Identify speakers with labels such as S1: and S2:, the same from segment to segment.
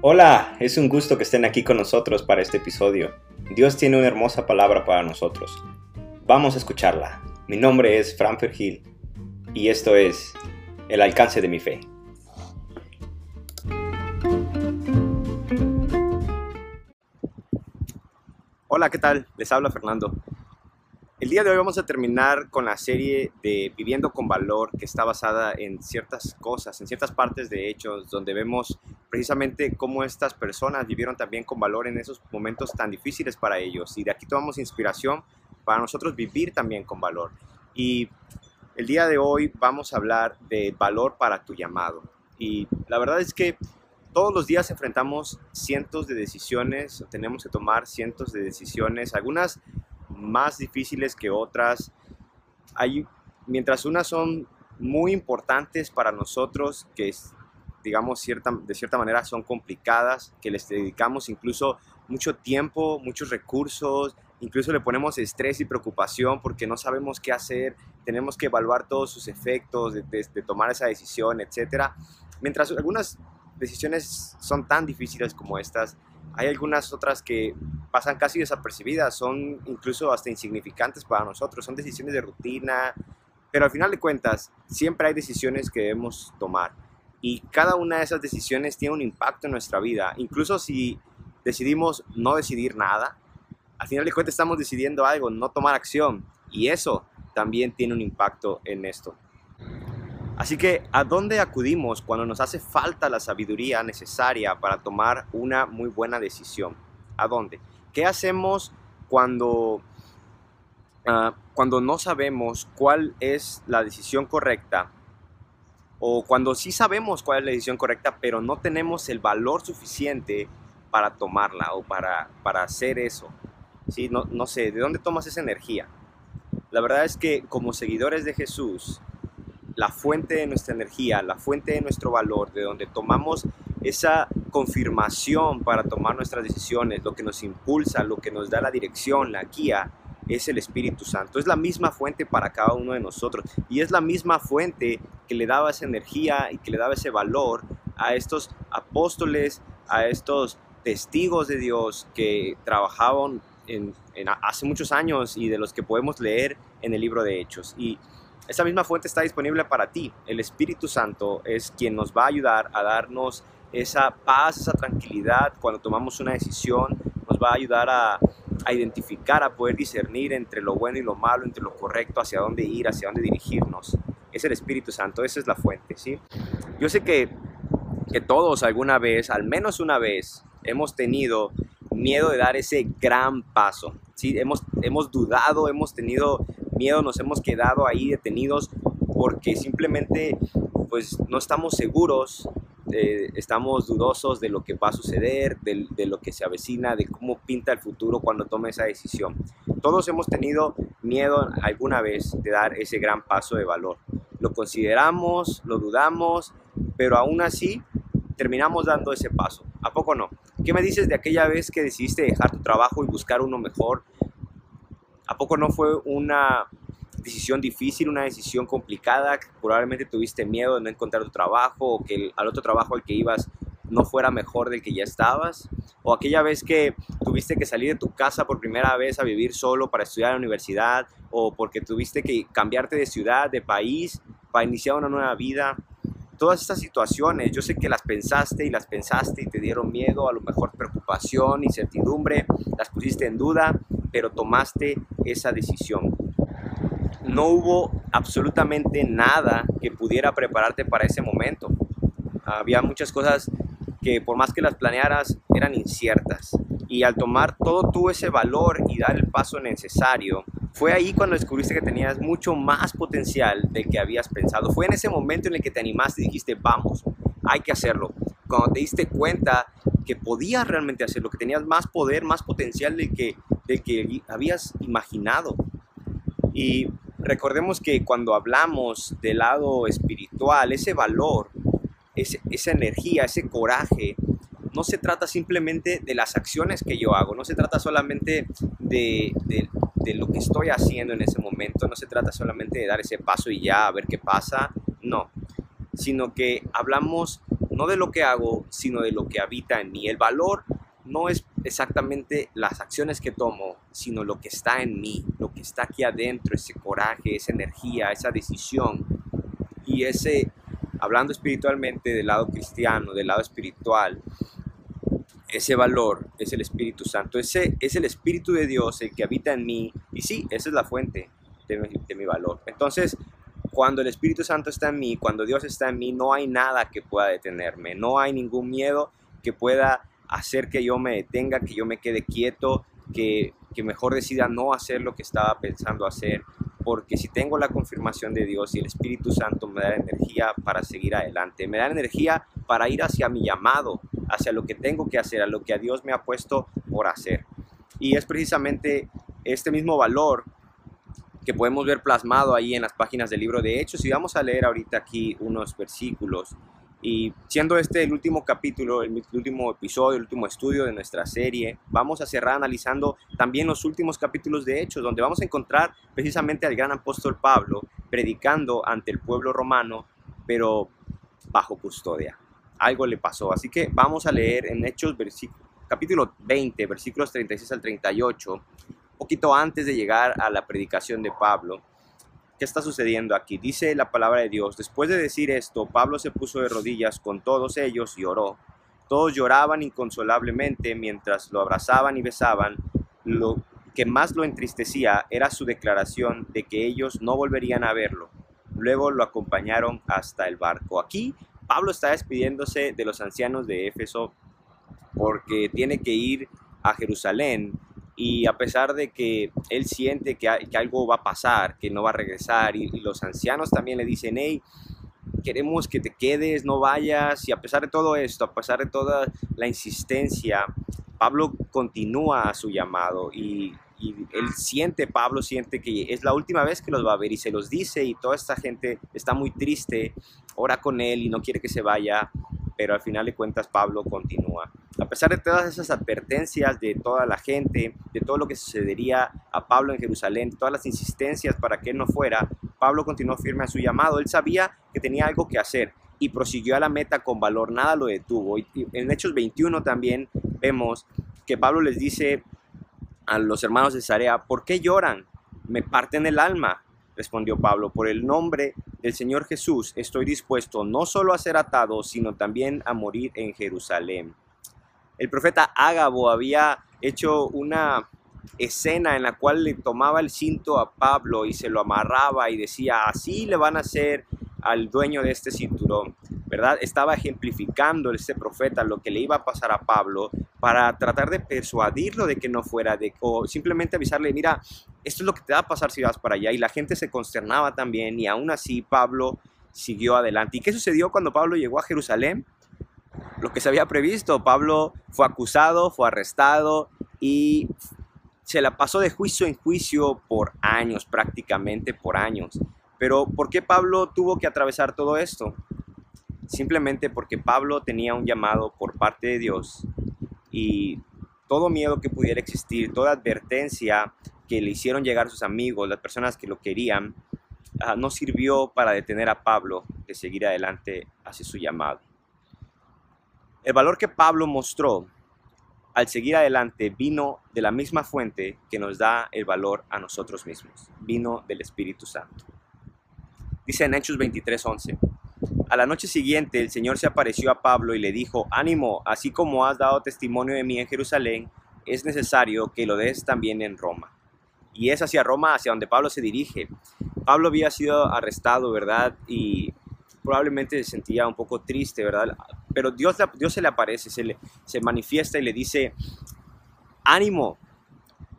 S1: Hola, es un gusto que estén aquí con nosotros para este episodio. Dios tiene una hermosa palabra para nosotros. Vamos a escucharla. Mi nombre es Fran Hill y esto es El alcance de mi fe. Hola, ¿qué tal? Les habla Fernando. El día de hoy vamos a terminar con la serie de Viviendo con Valor, que está basada en ciertas cosas, en ciertas partes de hechos, donde vemos precisamente cómo estas personas vivieron también con valor en esos momentos tan difíciles para ellos. Y de aquí tomamos inspiración para nosotros vivir también con valor. Y el día de hoy vamos a hablar de valor para tu llamado. Y la verdad es que todos los días enfrentamos cientos de decisiones, tenemos que tomar cientos de decisiones, algunas más difíciles que otras. Hay, mientras unas son muy importantes para nosotros, que digamos cierta, de cierta manera son complicadas, que les dedicamos incluso mucho tiempo, muchos recursos, incluso le ponemos estrés y preocupación porque no sabemos qué hacer, tenemos que evaluar todos sus efectos de, de tomar esa decisión, etc. Mientras algunas decisiones son tan difíciles como estas, hay algunas otras que pasan casi desapercibidas, son incluso hasta insignificantes para nosotros, son decisiones de rutina, pero al final de cuentas siempre hay decisiones que debemos tomar y cada una de esas decisiones tiene un impacto en nuestra vida, incluso si decidimos no decidir nada, al final de cuentas estamos decidiendo algo, no tomar acción y eso también tiene un impacto en esto. Así que, ¿a dónde acudimos cuando nos hace falta la sabiduría necesaria para tomar una muy buena decisión? ¿A dónde? ¿Qué hacemos cuando, ah, cuando no sabemos cuál es la decisión correcta? O cuando sí sabemos cuál es la decisión correcta, pero no tenemos el valor suficiente para tomarla o para, para hacer eso. ¿Sí? No, no sé, ¿de dónde tomas esa energía? La verdad es que como seguidores de Jesús, la fuente de nuestra energía, la fuente de nuestro valor, de donde tomamos esa confirmación para tomar nuestras decisiones, lo que nos impulsa, lo que nos da la dirección, la guía, es el Espíritu Santo. Es la misma fuente para cada uno de nosotros y es la misma fuente que le daba esa energía y que le daba ese valor a estos apóstoles, a estos testigos de Dios que trabajaban hace muchos años y de los que podemos leer en el libro de Hechos. Y esa misma fuente está disponible para ti. El Espíritu Santo es quien nos va a ayudar a darnos esa paz, esa tranquilidad cuando tomamos una decisión, nos va a ayudar a, identificar, a poder discernir entre lo bueno y lo malo, entre lo correcto, hacia dónde ir, hacia dónde dirigirnos. Es el Espíritu Santo, esa es la fuente, ¿sí? Yo sé que, que todos alguna vez, al menos una vez, hemos tenido miedo de dar ese gran paso, ¿sí? Hemos, hemos dudado, hemos tenido miedo, nos hemos quedado ahí detenidos porque simplemente pues no estamos seguros, eh, estamos dudosos de lo que va a suceder, de, de, lo que se avecina, de cómo pinta el futuro cuando tome esa decisión. Todos hemos tenido miedo alguna vez de dar ese gran paso de valor. Lo consideramos, lo dudamos, pero aún así terminamos dando ese paso. ¿A poco no? ¿Qué me dices de aquella vez que decidiste dejar tu trabajo y buscar uno mejor ¿A poco no fue una decisión difícil, una decisión complicada? Probablemente tuviste miedo de no encontrar tu trabajo o que al otro trabajo al que ibas no fuera mejor del que ya estabas. O aquella vez que tuviste que salir de tu casa por primera vez a vivir solo para estudiar en la universidad. O porque tuviste que cambiarte de ciudad, de país, para iniciar una nueva vida. Todas estas situaciones, yo sé que las pensaste y las pensaste y te dieron miedo, a lo mejor preocupación, incertidumbre, las pusiste en duda, pero tomaste esa decisión. No hubo absolutamente nada que pudiera prepararte para ese momento. Había muchas cosas que por más que las planearas eran inciertas. Y al tomar todo tú ese valor y dar el paso necesario, fue ahí cuando descubriste que tenías mucho más potencial del que habías pensado. Fue en ese momento en el que te animaste y dijiste, vamos, hay que hacerlo. Cuando te diste cuenta que podías realmente hacerlo, que tenías más poder, más potencial del que de que habías imaginado. Y recordemos que cuando hablamos del lado espiritual, ese valor, esa energía, ese coraje, no se trata simplemente de las acciones que yo hago, no se trata solamente de, de, de, lo que estoy haciendo en ese momento, no se trata solamente de dar ese paso y ya a ver qué pasa, no, sino que hablamos no de lo que hago, sino de lo que habita en mí. El valor no es exactamente las acciones que tomo, sino lo que está en mí, lo que está aquí adentro, ese coraje, esa energía, esa decisión. Y ese, hablando espiritualmente del lado cristiano, del lado espiritual, ese valor es el Espíritu Santo, ese es el Espíritu de Dios el que habita en mí. Y sí, esa es la fuente de mi, valor. Entonces, cuando el Espíritu Santo está en mí, cuando Dios está en mí, no hay nada que pueda detenerme, no hay ningún miedo que pueda hacer que yo me detenga, que yo me quede quieto, que, que mejor decida no hacer lo que estaba pensando hacer, porque si tengo la confirmación de Dios y el Espíritu Santo me da energía para seguir adelante, me da energía para ir hacia mi llamado, hacia lo que tengo que hacer, a lo que a Dios me ha puesto por hacer. Y es precisamente este mismo valor que podemos ver plasmado ahí en las páginas del libro de Hechos y vamos a leer ahorita aquí unos versículos y siendo este el último capítulo, el último episodio, el último estudio de nuestra serie, vamos a cerrar analizando también los últimos capítulos de Hechos, donde vamos a encontrar precisamente al gran apóstol Pablo predicando ante el pueblo romano, pero bajo custodia. Algo le pasó. Así que vamos a leer en Hechos capítulo 20, versículos 36 al 38, poquito antes de llegar a la predicación de Pablo. ¿Qué está sucediendo aquí? Dice la palabra de Dios. Después de decir esto, Pablo se puso de rodillas con todos ellos y oró. Todos lloraban inconsolablemente mientras lo abrazaban y besaban. Lo que más lo entristecía era su declaración de que ellos no volverían a verlo. Luego lo acompañaron hasta el barco. Aquí Pablo está despidiéndose de los ancianos de Éfeso porque tiene que ir a Jerusalén y a pesar de que él siente que, algo va a pasar, que no va a regresar, y, los ancianos también le dicen, hey, queremos que te quedes, no vayas, y a pesar de todo esto, a pesar de toda la insistencia, Pablo continúa su llamado y, y él siente, Pablo siente que es la última vez que los va a ver y se los dice y toda esta gente está muy triste, ora con él y no quiere que se vaya, pero al final de cuentas Pablo continúa. A pesar de todas esas advertencias de toda la gente, de todo lo que sucedería a Pablo en Jerusalén, todas las insistencias para que él no fuera, Pablo continuó firme a su llamado. Él sabía que tenía algo que hacer y prosiguió a la meta con valor, nada lo detuvo. Y en Hechos 21 también vemos que Pablo les dice a los hermanos de Zarea, ¿por qué lloran? Me parten el alma. Respondió Pablo, por el nombre del Señor Jesús estoy dispuesto no solo a ser atado, sino también a morir en Jerusalén. El profeta Ágabo había hecho una escena en la cual le tomaba el cinto a Pablo y se lo amarraba y decía, así le van a hacer al dueño de este cinturón, ¿verdad? Estaba ejemplificando este profeta lo que le iba a pasar a Pablo para tratar de persuadirlo de que no fuera, de, o simplemente avisarle, mira, esto es lo que te va a pasar si vas para allá. Y la gente se consternaba también y aún así Pablo siguió adelante. ¿Y qué sucedió cuando Pablo llegó a Jerusalén? Lo que se había previsto, Pablo fue acusado, fue arrestado y se la pasó de juicio en juicio por años, prácticamente por años. Pero ¿por qué Pablo tuvo que atravesar todo esto? Simplemente porque Pablo tenía un llamado por parte de Dios y todo miedo que pudiera existir, toda advertencia que le hicieron llegar sus amigos, las personas que lo querían, ah, no sirvió para detener a Pablo de seguir adelante hacia su llamado. El valor que Pablo mostró al seguir adelante vino de la misma fuente que nos da el valor a nosotros mismos, vino del Espíritu Santo. Dice en Hechos 23:11, a la noche siguiente el Señor se apareció a Pablo y le dijo, ánimo, así como has dado testimonio de mí en Jerusalén, es necesario que lo des también en Roma. Y es hacia Roma, hacia donde Pablo se dirige. Pablo había sido arrestado, ¿verdad? Y probablemente se sentía un poco triste, ¿verdad? Pero Dios, Dios se le aparece, se, le, se manifiesta y le dice, ánimo,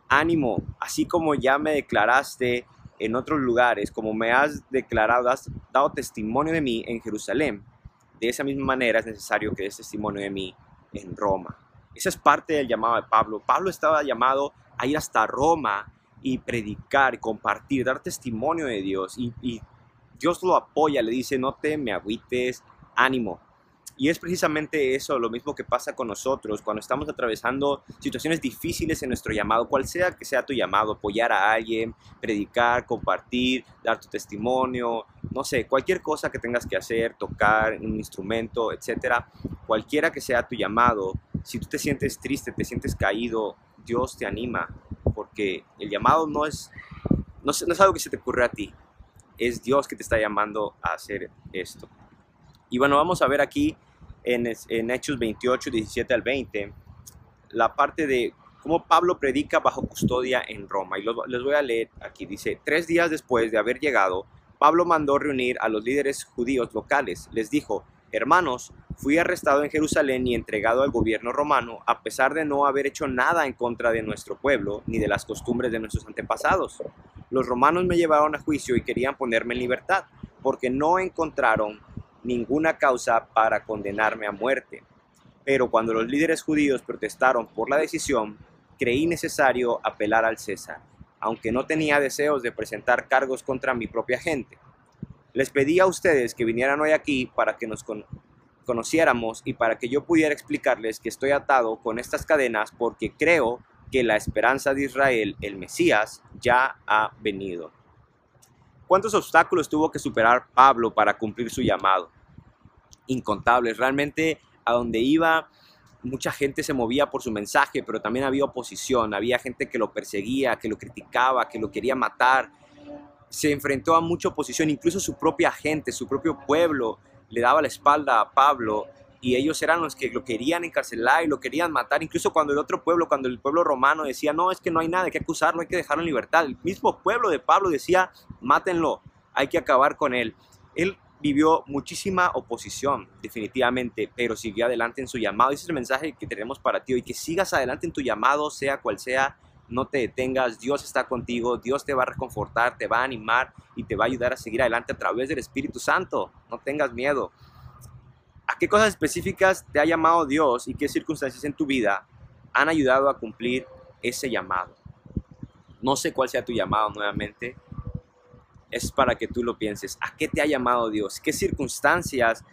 S1: ánimo, así como ya me declaraste en otros lugares, como me has declarado, has dado testimonio de mí en Jerusalén, de esa misma manera es necesario que des testimonio de mí en Roma. Esa es parte del llamado de Pablo. Pablo estaba llamado a ir hasta Roma y predicar, compartir, dar testimonio de Dios. Y, Dios lo apoya, le dice, no te me agüites, ánimo, y es precisamente eso, lo mismo que pasa con nosotros cuando estamos atravesando situaciones difíciles en nuestro llamado, cual sea que sea tu llamado, apoyar a alguien, predicar, compartir, dar tu testimonio, no sé, cualquier cosa que tengas que hacer, tocar un instrumento, etcétera, cualquiera que sea tu llamado, si tú te sientes triste, te sientes caído, Dios te anima, porque el llamado no es, no es, algo que se te ocurre a ti, es Dios que te está llamando a hacer esto. Y bueno, vamos a ver aquí en, en Hechos 28, 17 al 20, la parte de cómo Pablo predica bajo custodia en Roma. Y les voy a leer aquí. Dice, tres días después de haber llegado, Pablo mandó reunir a los líderes judíos locales. Les dijo, hermanos, fui arrestado en Jerusalén y entregado al gobierno romano a pesar de no haber hecho nada en contra de nuestro pueblo ni de las costumbres de nuestros antepasados. Los romanos me llevaron a juicio y querían ponerme en libertad, porque no encontraron ninguna causa para condenarme a muerte. Pero cuando los líderes judíos protestaron por la decisión, creí necesario apelar al César, aunque no tenía deseos de presentar cargos contra mi propia gente. Les pedí a ustedes que vinieran hoy aquí para que nos conociéramos y para que yo pudiera explicarles que estoy atado con estas cadenas porque creo que la esperanza de Israel, el Mesías, ya ha venido. ¿Cuántos obstáculos tuvo que superar Pablo para cumplir su llamado? Incontables. Realmente a donde iba mucha gente se movía por su mensaje, pero también había oposición, había gente que lo perseguía, que lo criticaba, que lo quería matar. Se enfrentó a mucha oposición, incluso su propia gente, su propio pueblo le daba la espalda a Pablo y ellos eran los que lo querían encarcelar y lo querían matar, incluso cuando el otro pueblo, cuando el pueblo romano decía, no, es que no hay nada, que acusarlo, hay que dejarlo en libertad. El mismo pueblo de Pablo decía, mátenlo, hay que acabar con él. Él vivió muchísima oposición, definitivamente, pero siguió adelante en su llamado. Ese es el mensaje que tenemos para ti hoy, que sigas adelante en tu llamado, sea cual sea, no te detengas, Dios está contigo, Dios te va a reconfortar, te va a animar y te va a ayudar a seguir adelante a través del Espíritu Santo. No tengas miedo. ¿A qué cosas específicas te ha llamado Dios y qué circunstancias en tu vida han ayudado a cumplir ese llamado? No sé cuál sea tu llamado nuevamente, es para que tú lo pienses. ¿A qué te ha llamado Dios? ¿Qué circunstancias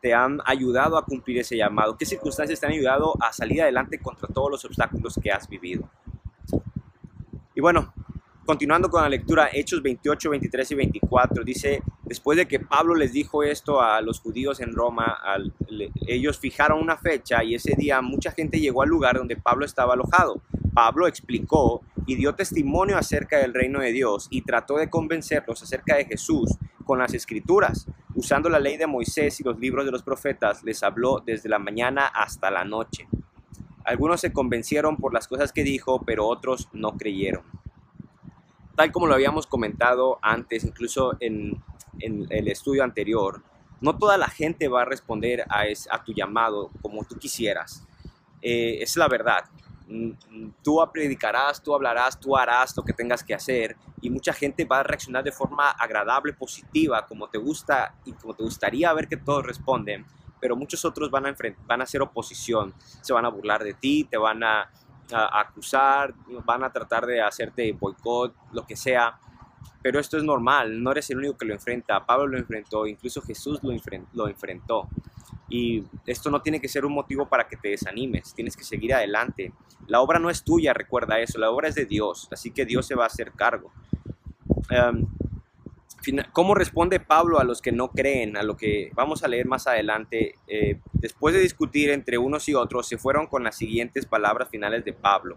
S1: te han ayudado a cumplir ese llamado? ¿Qué circunstancias te han ayudado a salir adelante contra todos los obstáculos que has vivido? Y bueno, continuando con la lectura, Hechos 28, 23 y 24, dice, después de que Pablo les dijo esto a los judíos en Roma, ellos fijaron una fecha y ese día mucha gente llegó al lugar donde Pablo estaba alojado. Pablo explicó y dio testimonio acerca del reino de Dios y trató de convencerlos acerca de Jesús con las escrituras. Usando la ley de Moisés y los libros de los profetas, les habló desde la mañana hasta la noche. Algunos se convencieron por las cosas que dijo, pero otros no creyeron. Tal como lo habíamos comentado antes, incluso en, el estudio anterior, no toda la gente va a responder a, tu llamado como tú quisieras. Eh, es la verdad. Mm, mm, tú predicarás, tú hablarás, tú harás lo que tengas que hacer y mucha gente va a reaccionar de forma agradable, positiva, como te gusta y como te gustaría ver que todos responden, pero muchos otros van a, van a hacer oposición, se van a burlar de ti, te van a, acusar, van a tratar de hacerte boicot, lo que sea. Pero esto es normal, no eres el único que lo enfrenta. Pablo lo enfrentó, incluso Jesús lo, lo enfrentó. Y esto no tiene que ser un motivo para que te desanimes, tienes que seguir adelante. La obra no es tuya, recuerda eso, la obra es de Dios, así que Dios se va a hacer cargo. Em, ¿Cómo responde Pablo a los que no creen? A lo que vamos a leer más adelante. Eh, después de discutir entre unos y otros, se fueron con las siguientes palabras finales de Pablo.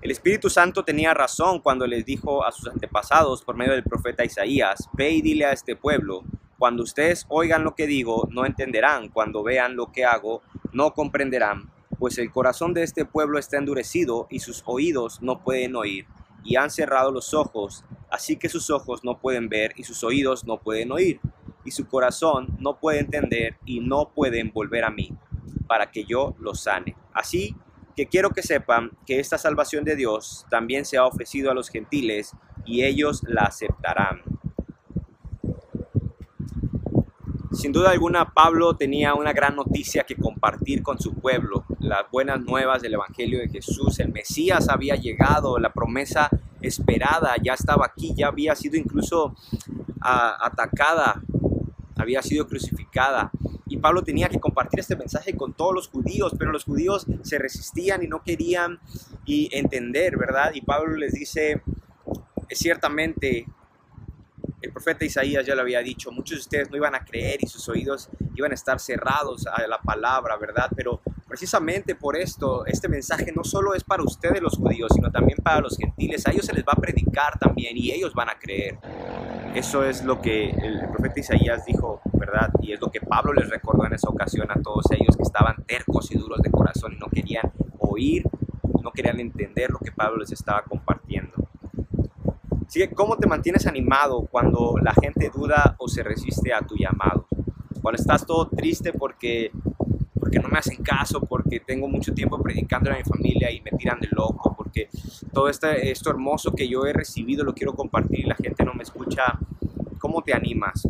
S1: El Espíritu Santo tenía razón cuando les dijo a sus antepasados por medio del profeta Isaías, ve y dile a este pueblo, cuando ustedes oigan lo que digo, no entenderán. Cuando vean lo que hago, no comprenderán. Pues el corazón de este pueblo está endurecido y sus oídos no pueden oír. Y han cerrado los ojos, así que sus ojos no pueden ver y sus oídos no pueden oír. Y su corazón no puede entender y no pueden volver a mí, para que yo los sane. Así que quiero que sepan que esta salvación de Dios también se ha ofrecido a los gentiles y ellos la aceptarán. Sin duda alguna, Pablo tenía una gran noticia que compartir con su pueblo, las buenas nuevas del Evangelio de Jesús. El Mesías había llegado, la promesa esperada ya estaba aquí, ya había sido incluso ah, atacada, había sido crucificada. Y Pablo tenía que compartir este mensaje con todos los judíos, pero los judíos se resistían y no querían y entender, ¿verdad? Y Pablo les dice, ciertamente profeta Isaías ya lo había dicho, muchos de ustedes no iban a creer y sus oídos iban a estar cerrados a la palabra, ¿verdad? Pero precisamente por esto, este mensaje no solo es para ustedes los judíos, sino también para los gentiles. A ellos se les va a predicar también y ellos van a creer. Eso es lo que el profeta Isaías dijo, ¿verdad? Y es lo que Pablo les recordó en esa ocasión a todos ellos que estaban tercos y duros de corazón y no querían oír, no querían entender lo que Pablo les estaba compartiendo. Así que, ¿cómo te mantienes animado cuando la gente duda o se resiste a tu llamado? Cuando estás todo triste porque, porque no me hacen caso, porque tengo mucho tiempo predicando a mi familia y me tiran de loco, porque todo este, esto hermoso que yo he recibido lo quiero compartir y la gente no me escucha. ¿Cómo te animas?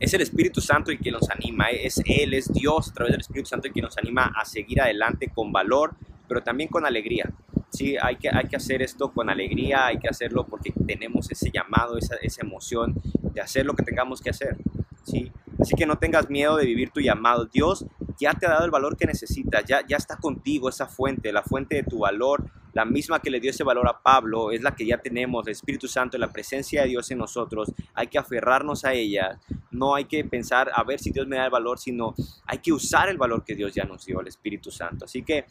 S1: Es el Espíritu Santo el que nos anima, es Él, es Dios a través del Espíritu Santo el que nos anima a seguir adelante con valor, pero también con alegría sí, hay que, hay que hacer esto con alegría, hay que hacerlo porque tenemos ese llamado, esa, esa emoción de hacer lo que tengamos que hacer, ¿sí? Así que no tengas miedo de vivir tu llamado. Dios ya te ha dado el valor que necesitas, ya, ya está contigo esa fuente, la fuente de tu valor, la misma que le dio ese valor a Pablo, es la que ya tenemos, el Espíritu Santo, la presencia de Dios en nosotros. Hay que aferrarnos a ella, no hay que pensar a ver si Dios me da el valor, sino hay que usar el valor que Dios ya nos dio, el Espíritu Santo. Así que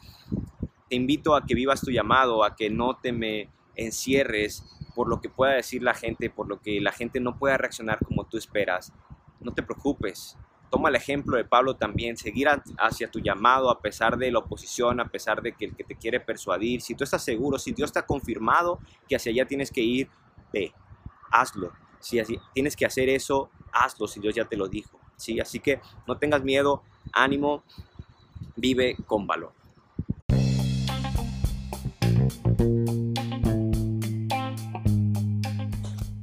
S1: te invito a que vivas tu llamado, a que no te me encierres por lo que pueda decir la gente, por lo que la gente no pueda reaccionar como tú esperas. No te preocupes. Toma el ejemplo de Pablo también, seguir hacia tu llamado a pesar de la oposición, a pesar de que el que te quiere persuadir. Si tú estás seguro, si Dios está confirmado que hacia allá tienes que ir, ve, hazlo. Si tienes que hacer eso, hazlo si Dios ya te lo dijo. ¿sí? Así que no tengas miedo, ánimo, vive con valor.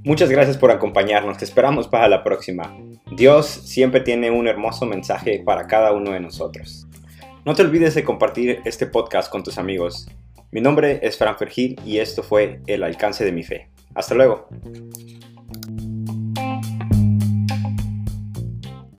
S1: Muchas gracias por acompañarnos, te esperamos para la próxima. Dios siempre tiene un hermoso mensaje para cada uno de nosotros. No te olvides de compartir este podcast con tus amigos. Mi nombre es Fran Fergil y esto fue El alcance de mi fe. Hasta luego.